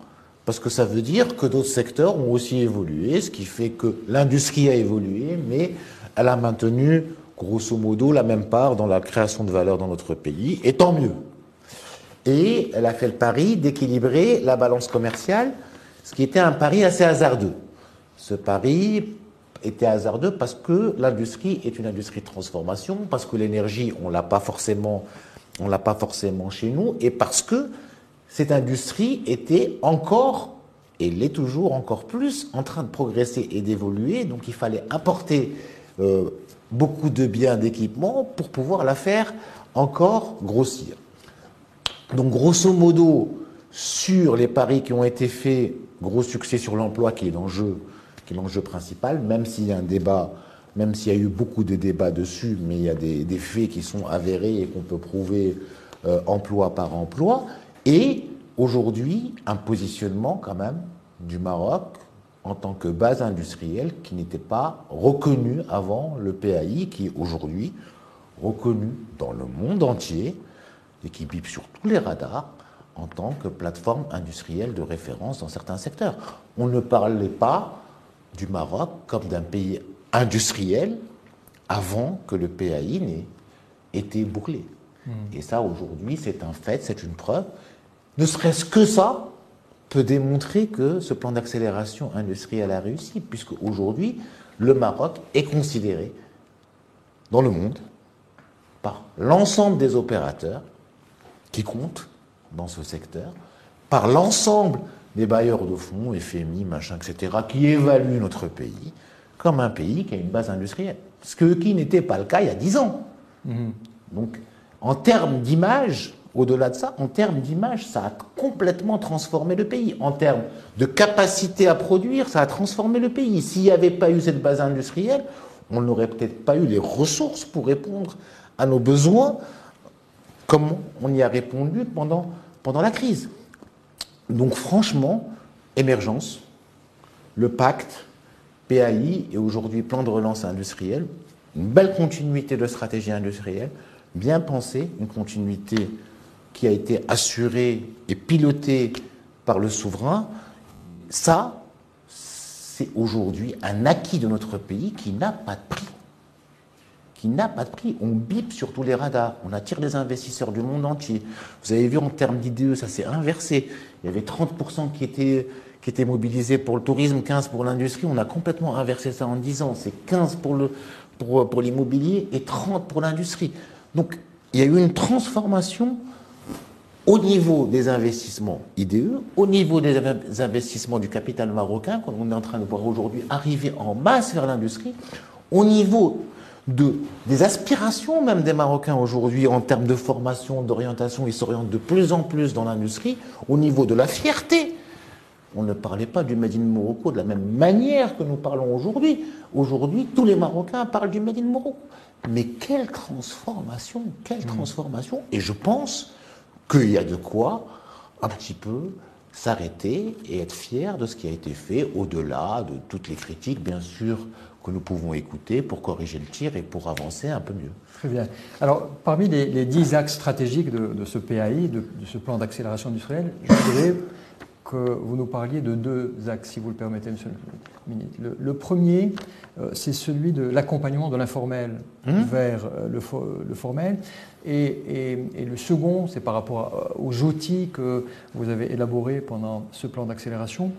parce que ça veut dire que d'autres secteurs ont aussi évolué, ce qui fait que l'industrie a évolué, mais elle a maintenu grosso modo la même part dans la création de valeur dans notre pays, et tant mieux. Et elle a fait le pari d'équilibrer la balance commerciale, ce qui était un pari assez hasardeux. Ce pari était hasardeux parce que l'industrie est une industrie de transformation, parce que l'énergie, on l'a pas forcément, l'a pas forcément chez nous, et parce que cette industrie était encore, et l'est toujours encore plus, en train de progresser et d'évoluer. Donc il fallait apporter euh, beaucoup de biens, d'équipements pour pouvoir la faire encore grossir. Donc grosso modo, sur les paris qui ont été faits, gros succès sur l'emploi qui est l'enjeu, principal, même s'il y a un débat, même s'il y a eu beaucoup de débats dessus, mais il y a des, faits qui sont avérés et qu'on peut prouver euh, emploi par emploi. Et aujourd'hui, un positionnement quand même du Maroc en tant que base industrielle qui n'était pas reconnue avant le PAI, qui est aujourd'hui reconnu dans le monde entier et qui bip sur tous les radars en tant que plateforme industrielle de référence dans certains secteurs. On ne parlait pas du Maroc comme d'un pays industriel avant que le PAI n'ait été bouclé. Hmm. Et ça, aujourd'hui, c'est un fait, c'est une preuve. Ne serait-ce que ça peut démontrer que ce plan d'accélération industrielle a réussi, puisque aujourd'hui, le Maroc est considéré dans le monde par l'ensemble des opérateurs qui comptent dans ce secteur, par l'ensemble des bailleurs de fonds, FMI, machin, etc., qui évaluent notre pays comme un pays qui a une base industrielle. Ce qui n'était pas le cas il y a dix ans. Mmh. Donc, en termes d'image, au-delà de ça, en termes d'image, ça a complètement transformé le pays. En termes de capacité à produire, ça a transformé le pays. S'il n'y avait pas eu cette base industrielle, on n'aurait peut-être pas eu les ressources pour répondre à nos besoins comme on y a répondu pendant, la crise? Donc franchement, émergence, le pacte, PAI et aujourd'hui plan de relance industrielle, une belle continuité de stratégie industrielle, bien pensée, une continuité qui a été assuré et piloté par le souverain, ça, c'est aujourd'hui un acquis de notre pays qui n'a pas de prix. N'a pas de prix. On bip sur tous les radars, on attire des investisseurs du monde entier. Vous avez vu en termes d'IDE, ça s'est inversé. Il y avait 30% qui étaient, qui étaient mobilisés pour le tourisme, 15% pour l'industrie. On a complètement inversé ça en 10 ans. C'est 15% pour, le, pour, pour l'immobilier et 30% pour l'industrie. Donc, il y a eu une transformation au niveau des investissements IDE, au niveau des investissements du capital marocain, qu'on est en train de voir aujourd'hui arriver en masse vers l'industrie, au niveau de, des aspirations même des Marocains aujourd'hui en termes de formation, d'orientation, ils s'orientent de plus en plus dans l'industrie, au niveau de la fierté. On ne parlait pas du Made in Morocco de la même manière que nous parlons aujourd'hui. Aujourd'hui, tous les Marocains parlent du Made in Morocco. Mais quelle transformation, quelle mmh. transformation Et je pense qu'il y a de quoi un petit peu s'arrêter et être fier de ce qui a été fait, au-delà de toutes les critiques, bien sûr, que nous pouvons écouter pour corriger le tir et pour avancer un peu mieux.
Très bien. Alors, parmi les, dix axes stratégiques de, ce PAI, de, ce plan d'accélération industrielle, je voudrais que vous nous parliez de deux axes, si vous le permettez, Monsieur le ministre. Le, premier, euh, c'est celui de l'accompagnement de l'informel mmh. vers euh, le, formel. Et, le second, c'est par rapport aux outils que vous avez élaborés pendant ce plan d'accélération,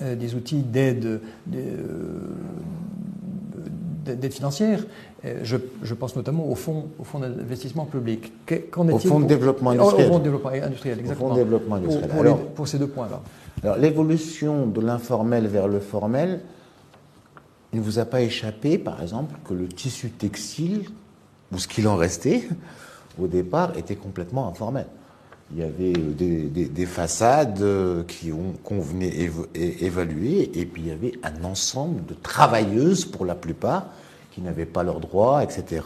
des outils d'aide d'aide financière. Euh, je, pense notamment au fonds, au fonds d'investissement public.
Au fonds de développement industriel.
Au fonds de développement industriel, exactement.
Au fonds de développement industriel.
Pour, alors, pour ces deux points-là.
Alors, l'évolution de l'informel vers le formel, il ne vous a pas échappé, par exemple, que le tissu textile, ou ce qu'il en restait, au départ, était complètement informel. Il y avait des, façades qui ont, qu'on venait évaluer, et puis il y avait un ensemble de travailleuses, pour la plupart, qui n'avaient pas leurs droits, etc.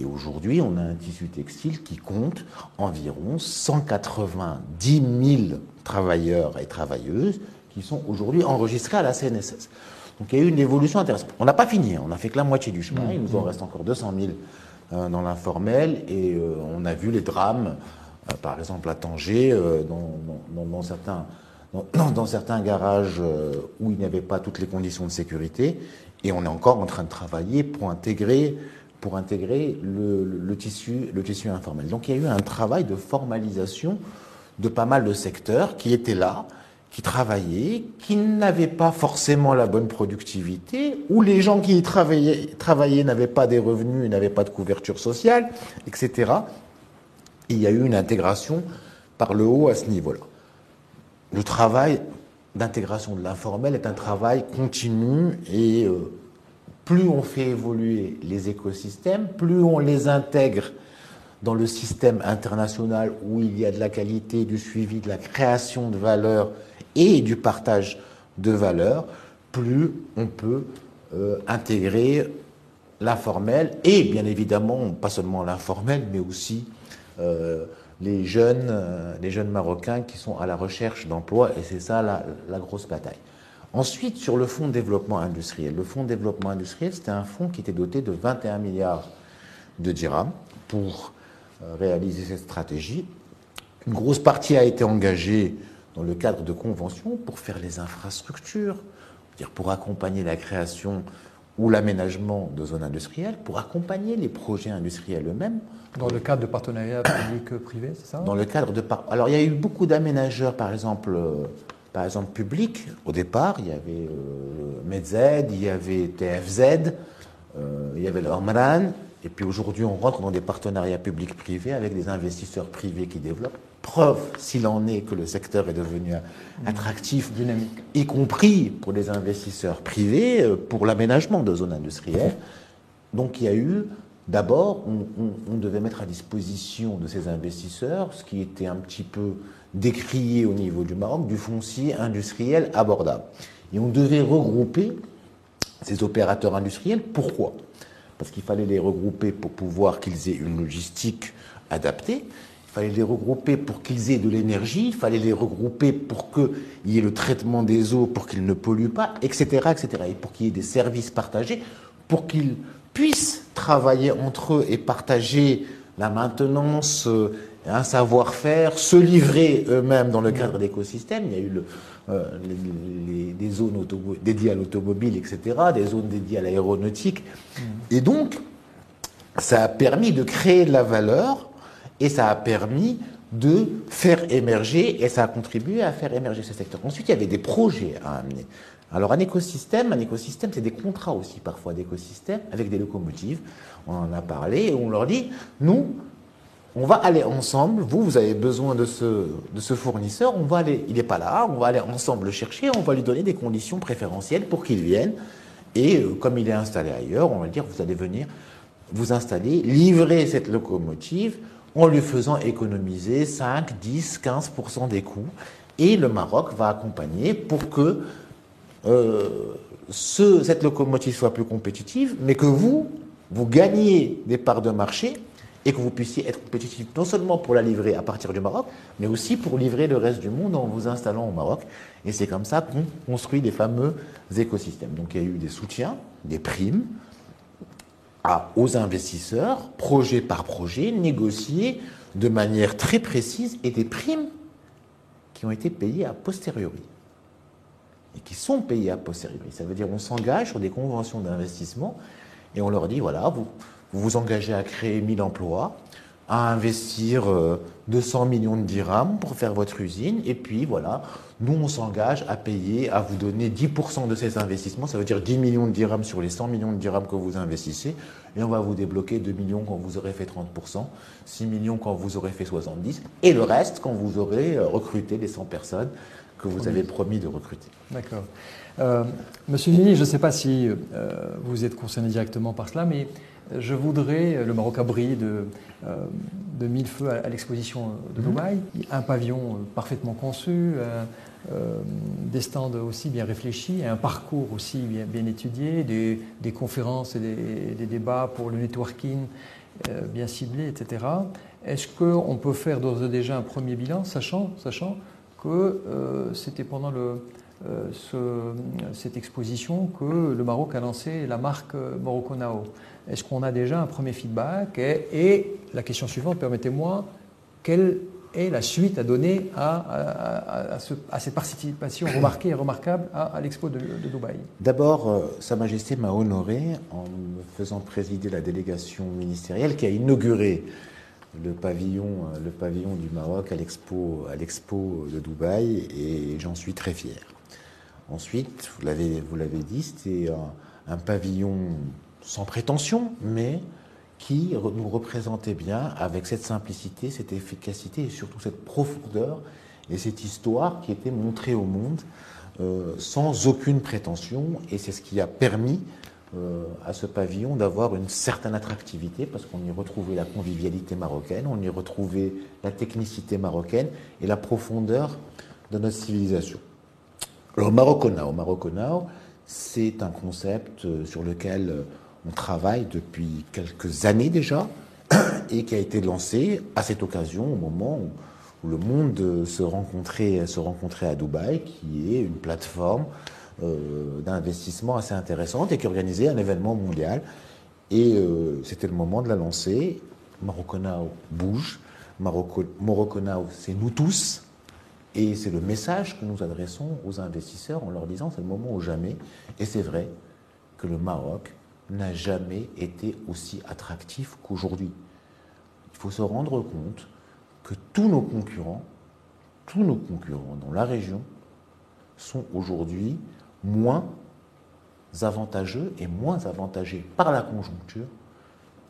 Et aujourd'hui, on a un tissu textile qui compte environ 190 000 travailleurs et travailleuses qui sont aujourd'hui enregistrés à la CNSS. Donc il y a eu une évolution intéressante. On n'a pas fini, hein. on n'a fait que la moitié du chemin, il nous en reste encore 200 000 euh, dans l'informel, et euh, on a vu les drames, euh, par exemple à Tanger, dans, certains, dans, certains garages où il n'y avait pas toutes les conditions de sécurité, et on est encore en train de travailler pour intégrer pour intégrer le, tissu, le tissu informel. Donc il y a eu un travail de formalisation de pas mal de secteurs qui étaient là, qui travaillaient, qui n'avaient pas forcément la bonne productivité, où les gens qui y travaillaient, travaillaient n'avaient pas des revenus, n'avaient pas de couverture sociale, etc. Il y a eu une intégration par le haut à ce niveau-là. Le travail d'intégration de l'informel est un travail continu et euh, plus on fait évoluer les écosystèmes, plus on les intègre dans le système international où il y a de la qualité, du suivi, de la création de valeur et du partage de valeur, plus on peut euh, intégrer l'informel et bien évidemment pas seulement l'informel mais aussi les jeunes, euh, les jeunes marocains qui sont à la recherche d'emploi et c'est ça la grosse bataille. Ensuite, sur le fonds de développement industriel. Le fonds de développement industriel, c'était un fonds qui était doté de 21 milliards de dirhams pour euh, réaliser cette stratégie. Une grosse partie a été engagée dans le cadre de conventions pour faire les infrastructures, pour accompagner la création ou l'aménagement de zones industrielles, pour accompagner les projets industriels eux-mêmes.
Dans le cadre de partenariats publics-privés, c'est ça?
Dans le cadre de... Alors il y a eu beaucoup d'aménageurs, par exemple euh, par exemple, public. Au départ, il y avait euh, MedZ, il y avait TFZ, euh, il y avait l'Ormran. Et puis aujourd'hui, on rentre dans des partenariats publics-privés avec des investisseurs privés qui développent. Preuve, s'il en est, que le secteur est devenu attractif, dynamique, y compris pour les investisseurs privés, euh, pour l'aménagement de zones industrielles. Donc il y a eu, d'abord, on, devait mettre à disposition de ces investisseurs ce qui était un petit peu décrié au niveau du Maroc du foncier industriel abordable. Et on devait regrouper ces opérateurs industriels. Pourquoi? Parce qu'il fallait les regrouper pour pouvoir qu'ils aient une logistique adaptée. Il fallait les regrouper pour qu'ils aient de l'énergie. Il fallait les regrouper pour qu'il y ait le traitement des eaux, pour qu'ils ne polluent pas, etc., etc. Et pour qu'il y ait des services partagés, pour qu'ils puissent travailler entre eux et partager la maintenance euh, un savoir-faire, se livrer eux-mêmes dans le cadre d'écosystèmes. Il y a eu euh, des zones dédiées à l'automobile, etc., des zones dédiées à l'aéronautique. Mm. Et donc, ça a permis de créer de la valeur et ça a permis de faire émerger, et ça a contribué à faire émerger ce secteur. Ensuite, il y avait des projets à amener. Alors un écosystème, un écosystème, c'est des contrats aussi parfois d'écosystèmes avec des locomotives. On en a parlé et on leur dit, nous, on va aller ensemble, vous, vous avez besoin de ce, de ce fournisseur, on va aller, il n'est pas là, on va aller ensemble le chercher, on va lui donner des conditions préférentielles pour qu'il vienne. Et euh, comme il est installé ailleurs, on va dire, vous allez venir vous installer, livrer cette locomotive en lui faisant économiser 5, 10, 15% des coûts. Et le Maroc va accompagner pour que euh, ce, cette locomotive soit plus compétitive, mais que vous, vous gagniez des parts de marché et que vous puissiez être compétitif non seulement pour la livrer à partir du Maroc, mais aussi pour livrer le reste du monde en vous installant au Maroc. Et c'est comme ça qu'on construit les fameux écosystèmes. Donc il y a eu des soutiens, des primes aux investisseurs, projet par projet, négociés de manière très précise, et des primes qui ont été payées a posteriori. Et qui sont payées a posteriori. Ça veut dire qu'on s'engage sur des conventions d'investissement et on leur dit, voilà, vous, vous vous engagez à créer 1000 emplois, à investir 200 euh, millions de dirhams pour faire votre usine, et puis voilà, nous on s'engage à payer, à vous donner 10% de ces investissements, ça veut dire 10 millions de dirhams sur les 100 millions de dirhams que vous investissez, et on va vous débloquer 2 millions quand vous aurez fait 30%, 6 millions quand vous aurez fait 70%, et le reste quand vous aurez euh, recruté les 100 personnes que vous avez promis de recruter.
D'accord. Euh, Monsieur Nini, je ne sais pas si vous êtes concerné directement par cela, mais je voudrais, le Maroc a brillé de, de mille feux à, l'exposition de mhm. Dubaï, un pavillon parfaitement conçu, des stands aussi bien réfléchis, un parcours aussi bien, bien étudié, des, conférences et des, des, débats pour le networking bien ciblés, etc. Est-ce qu'on peut faire d'ores et déjà un premier bilan, sachant, sachant que c'était pendant le, euh, cette exposition que le Maroc a lancé la marque Morocco Now? Est-ce qu'on a déjà un premier feedback et, la question suivante, permettez-moi, quelle est la suite à donner à, cette participation remarquée et remarquable à, l'expo de, Dubaï?
D'abord, euh, Sa Majesté m'a honoré en me faisant présider la délégation ministérielle qui a inauguré le pavillon, euh, du Maroc à l'expo, de Dubaï et j'en suis très fier. Ensuite, vous l'avez, vous l'avez dit, c'était un, pavillon sans prétention, mais qui nous représentait bien avec cette simplicité, cette efficacité et surtout cette profondeur et cette histoire qui était montrée au monde euh, sans aucune prétention. Et c'est ce qui a permis euh, à ce pavillon d'avoir une certaine attractivité parce qu'on y retrouvait la convivialité marocaine, on y retrouvait la technicité marocaine et la profondeur de notre civilisation. Alors c'est un concept euh, sur lequel on travaille depuis quelques années déjà et qui a été lancé à cette occasion au moment où, le monde euh, se rencontrait, à Dubaï, qui est une plateforme d'investissement assez intéressante et qui organisait un événement mondial. Et c'était le moment de la lancer. Morocco Now bouge. Morocco Now, c'est nous tous. Et c'est le message que nous adressons aux investisseurs en leur disant c'est le moment ou jamais. Et c'est vrai que le Maroc n'a jamais été aussi attractif qu'aujourd'hui. Il faut se rendre compte que tous nos concurrents, tous nos concurrents dans la région sont aujourd'hui moins avantageux et moins avantagés par la conjoncture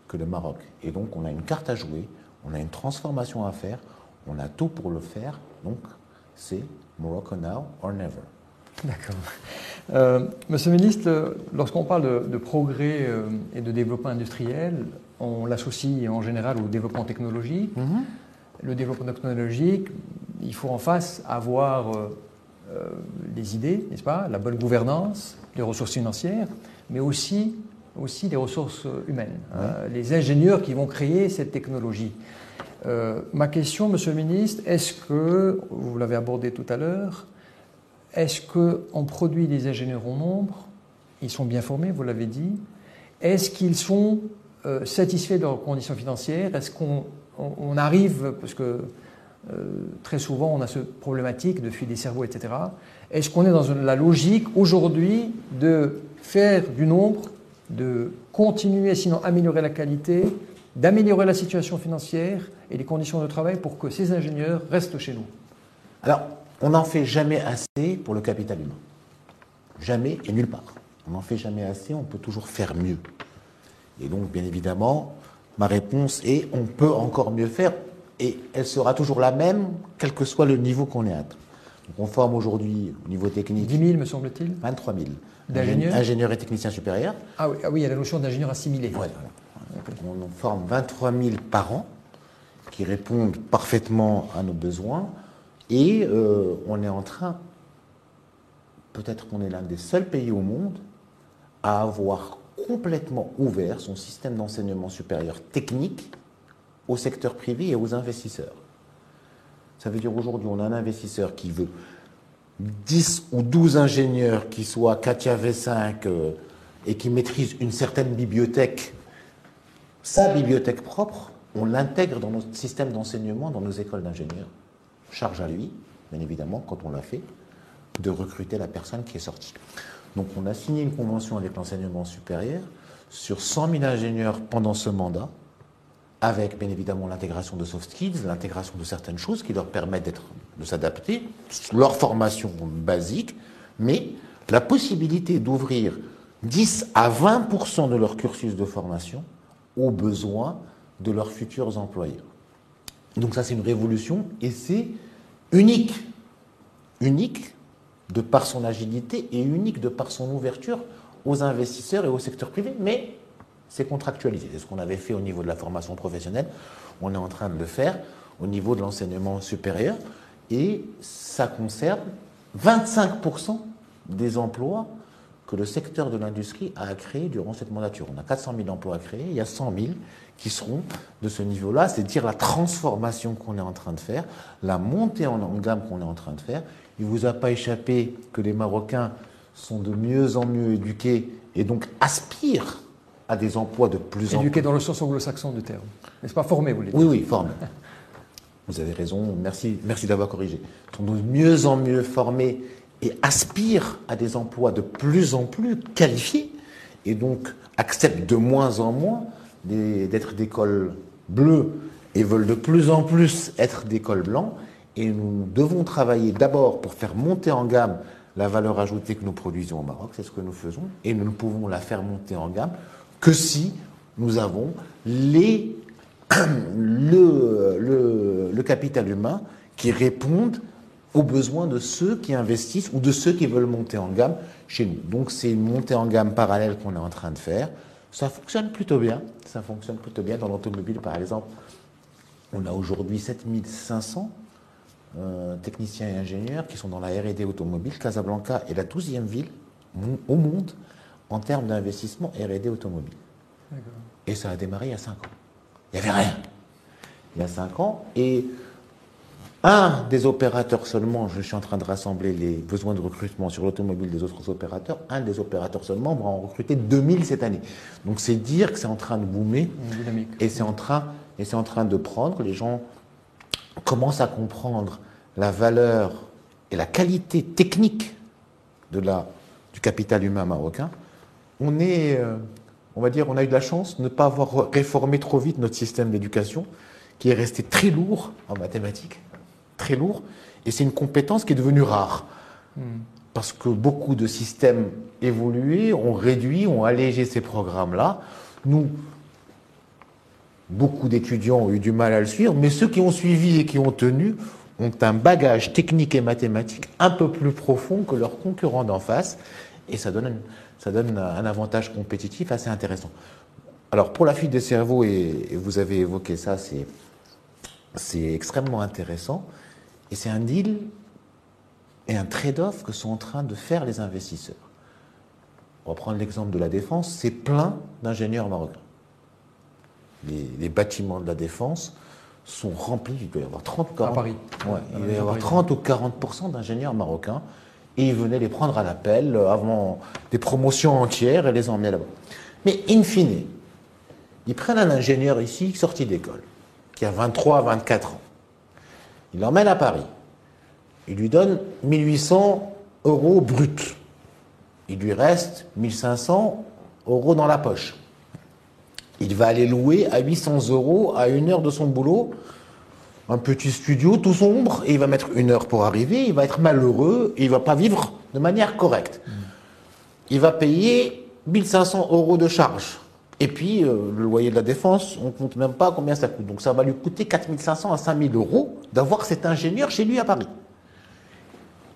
que le Maroc. Et donc on a une carte à jouer, on a une transformation à faire, on a tout pour le faire. Donc c'est Morocco now or never.
D'accord. Euh, monsieur le ministre, lorsqu'on parle de, progrès euh, et de développement industriel, on l'associe en général au développement technologique. Mhm. Le développement technologique, il faut en face avoir euh, les idées, n'est-ce pas, la bonne gouvernance, les ressources financières, mais aussi, aussi les ressources humaines, les ingénieurs qui vont créer cette technologie. Euh, ma question, Monsieur le Ministre, est-ce que, vous l'avez abordé tout à l'heure, est-ce qu'on produit des ingénieurs en nombre Ils sont bien formés, vous l'avez dit. Est-ce qu'ils sont euh, satisfaits de leurs conditions financières? Est-ce qu'on arrive, parce que euh, très souvent on a ce problématique de fuite des cerveaux, etc. Est-ce qu'on est dans la logique aujourd'hui de faire du nombre, de continuer, sinon améliorer la qualité, d'améliorer la situation financière et les conditions de travail pour que ces ingénieurs restent chez nous?
Alors, on n'en fait jamais assez pour le capital humain. Jamais et nulle part. On n'en fait jamais assez, on peut toujours faire mieux. Et donc, bien évidemment, ma réponse est on peut encore mieux faire et elle sera toujours la même, quel que soit le niveau qu'on ait atteint. Donc, on forme aujourd'hui au niveau technique.
10 000, me semble-t-il
23 000.
D'ingénieurs
Ingénieurs et techniciens supérieurs.
Ah oui, ah oui, il y a la notion d'ingénieur assimilé.
voilà. On forme 23 000 par an qui répondent parfaitement à nos besoins et euh, on est en train, peut-être qu'on est l'un des seuls pays au monde à avoir complètement ouvert son système d'enseignement supérieur technique au secteur privé et aux investisseurs. Ça veut dire aujourd'hui, on a un investisseur qui veut 10 ou 12 ingénieurs qui soient Katia V5 euh, et qui maîtrisent une certaine bibliothèque sa bibliothèque propre, on l'intègre dans notre système d'enseignement, dans nos écoles d'ingénieurs. Charge à lui, bien évidemment, quand on l'a fait, de recruter la personne qui est sortie. Donc on a signé une convention avec l'enseignement supérieur sur 100 000 ingénieurs pendant ce mandat, avec bien évidemment l'intégration de soft skills, l'intégration de certaines choses qui leur permettent de s'adapter, leur formation basique, mais la possibilité d'ouvrir 10 à 20% de leur cursus de formation aux besoins de leurs futurs employeurs. Donc ça, c'est une révolution et c'est unique. Unique de par son agilité et unique de par son ouverture aux investisseurs et au secteur privé, mais C'est contractualisé. C'est ce qu'on avait fait au niveau de la formation professionnelle. On est en train de le faire au niveau de l'enseignement supérieur. Et ça concerne 25% des emplois que le secteur de l'industrie a créé durant cette mandature. On a 400 000 emplois à créer, il y a 100 000 qui seront de ce niveau-là, c'est-à-dire la transformation qu'on est en train de faire, la montée en gamme qu'on est en train de faire. Il ne vous a pas échappé que les Marocains sont de mieux en mieux éduqués et donc aspirent à des emplois de plus en
plus. Éduqués dans le sens anglo-saxon du terme. N'est-ce pas formés, vous voulez
dire Oui, oui, formés. Vous avez raison, merci, merci d'avoir corrigé. Ils sont de mieux en mieux formés et aspirent à des emplois de plus en plus qualifiés et donc acceptent de moins en moins d'être d'école bleue et veulent de plus en plus être d'école blanc. Et nous devons travailler d'abord pour faire monter en gamme la valeur ajoutée que nous produisons au Maroc, c'est ce que nous faisons, et nous ne pouvons la faire monter en gamme que si nous avons les, le, le, le capital humain qui répondent aux besoins de ceux qui investissent ou de ceux qui veulent monter en gamme chez nous. Donc c'est une montée en gamme parallèle qu'on est en train de faire. Ça fonctionne plutôt bien. Ça fonctionne plutôt bien dans l'automobile, par exemple. On a aujourd'hui 7500 euh, techniciens et ingénieurs qui sont dans la R&D automobile. Casablanca est la 12e ville au monde en termes d'investissement R&D automobile. Et ça a démarré il y a 5 ans. Il n'y avait rien. Il y a 5 ans. Et un des opérateurs seulement, je suis en train de rassembler les besoins de recrutement sur l'automobile des autres opérateurs, un des opérateurs seulement va en recruter 2000 cette année. Donc c'est dire que c'est en train de boomer et c'est en train et c'est en train de prendre. Les gens commencent à comprendre la valeur et la qualité technique de la, du capital humain marocain. On est, euh, on va dire, on a eu de la chance de ne pas avoir réformé trop vite notre système d'éducation, qui est resté très lourd en mathématiques très lourd, et c'est une compétence qui est devenue rare. Parce que beaucoup de systèmes évolués ont réduit, ont allégé ces programmes-là. Nous, beaucoup d'étudiants ont eu du mal à le suivre, mais ceux qui ont suivi et qui ont tenu ont un bagage technique et mathématique un peu plus profond que leurs concurrents d'en face, et ça donne, ça donne un avantage compétitif assez intéressant. Alors pour la fuite des cerveaux, et vous avez évoqué ça, c'est extrêmement intéressant. Et c'est un deal et un trade-off que sont en train de faire les investisseurs. On va prendre l'exemple de la défense, c'est plein d'ingénieurs marocains. Les, bâtiments de la défense sont remplis, il doit y avoir 30 40,
Paris.
il doit y avoir 30 ou 40% d'ingénieurs marocains et ils venaient les prendre à l'appel avant des promotions entières et les emmener là-bas. Mais in fine, ils prennent un ingénieur ici sorti d'école, qui a 23, 24 ans. Il l'emmène à Paris. Il lui donne 1800 euros bruts. Il lui reste 1500 euros dans la poche. Il va aller louer à 800 euros à une heure de son boulot un petit studio tout sombre et il va mettre une heure pour arriver. Il va être malheureux et il va pas vivre de manière correcte. Il va payer 1500 euros de charges. Et puis, euh, le loyer de la défense, on ne compte même pas combien ça coûte. Donc, ça va lui coûter 4500 à 5000 euros d'avoir cet ingénieur chez lui à Paris.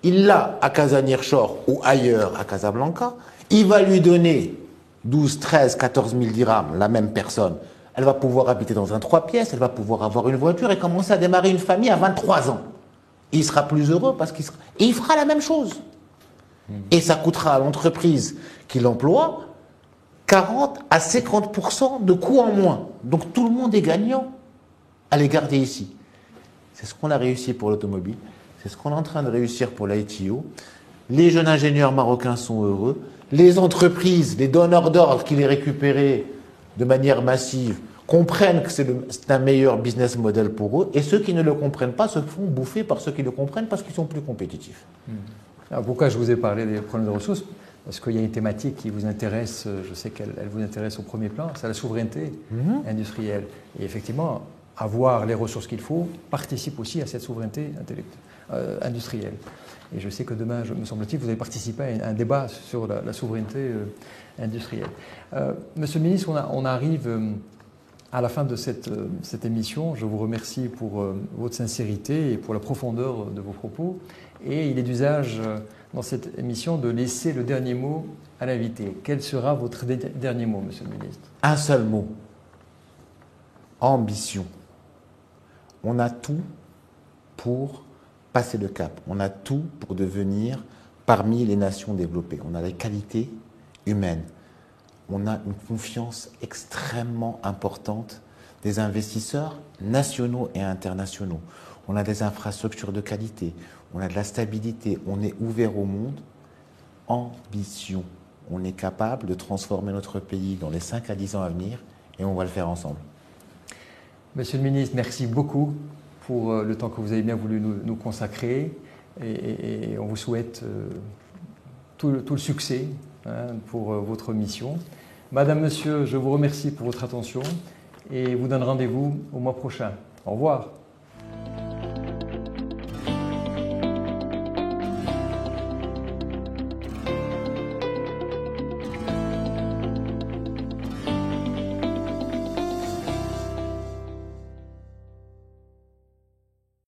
Il l'a à Casanirchor ou ailleurs à Casablanca. Il va lui donner 12, 13, 14 000 dirhams, la même personne. Elle va pouvoir habiter dans un trois pièces, elle va pouvoir avoir une voiture et commencer à démarrer une famille à 23 ans. il sera plus heureux parce qu'il sera... Il fera la même chose. Et ça coûtera à l'entreprise qui l'emploie 40 à 50% de coûts en moins. Donc tout le monde est gagnant à les garder ici. C'est ce qu'on a réussi pour l'automobile, c'est ce qu'on est en train de réussir pour l'ITO. Les jeunes ingénieurs marocains sont heureux. Les entreprises, les donneurs d'ordre qui les récupéraient de manière massive comprennent que c'est un meilleur business model pour eux. Et ceux qui ne le comprennent pas se font bouffer par ceux qui le comprennent parce qu'ils sont plus compétitifs.
Hmm. pourquoi je vous ai parlé des problèmes de ressources parce qu'il y a une thématique qui vous intéresse, je sais qu'elle vous intéresse au premier plan, c'est la souveraineté mhm. industrielle. Et effectivement, avoir les ressources qu'il faut participe aussi à cette souveraineté euh, industrielle. Et je sais que demain, me semble-t-il, vous allez participer à un, débat sur la, souveraineté euh, industrielle. Euh, monsieur le ministre, on, arrive à la fin de cette, euh, cette, émission, je vous remercie pour euh, votre sincérité et pour la profondeur de vos propos. Et il est d'usage euh, dans cette émission de laisser le dernier mot à l'invité. Quel sera votre dernier mot, Monsieur le Ministre?
Un seul mot. Ambition. On a tout pour passer le cap. On a tout pour devenir parmi les nations développées. On a les qualités humaines on a une confiance extrêmement importante des investisseurs nationaux et internationaux. On a des infrastructures de qualité, on a de la stabilité, on est ouvert au monde. Ambition. On est capable de transformer notre pays dans les 5 à 10 ans à venir et on va le faire ensemble.
Monsieur le ministre, merci beaucoup pour euh, le temps que vous avez bien voulu nous, consacrer et, on vous souhaite euh, tout le, succès hein, pour euh, votre mission. Madame, Monsieur, je vous remercie pour votre attention et vous donne rendez-vous au mois prochain. Au revoir.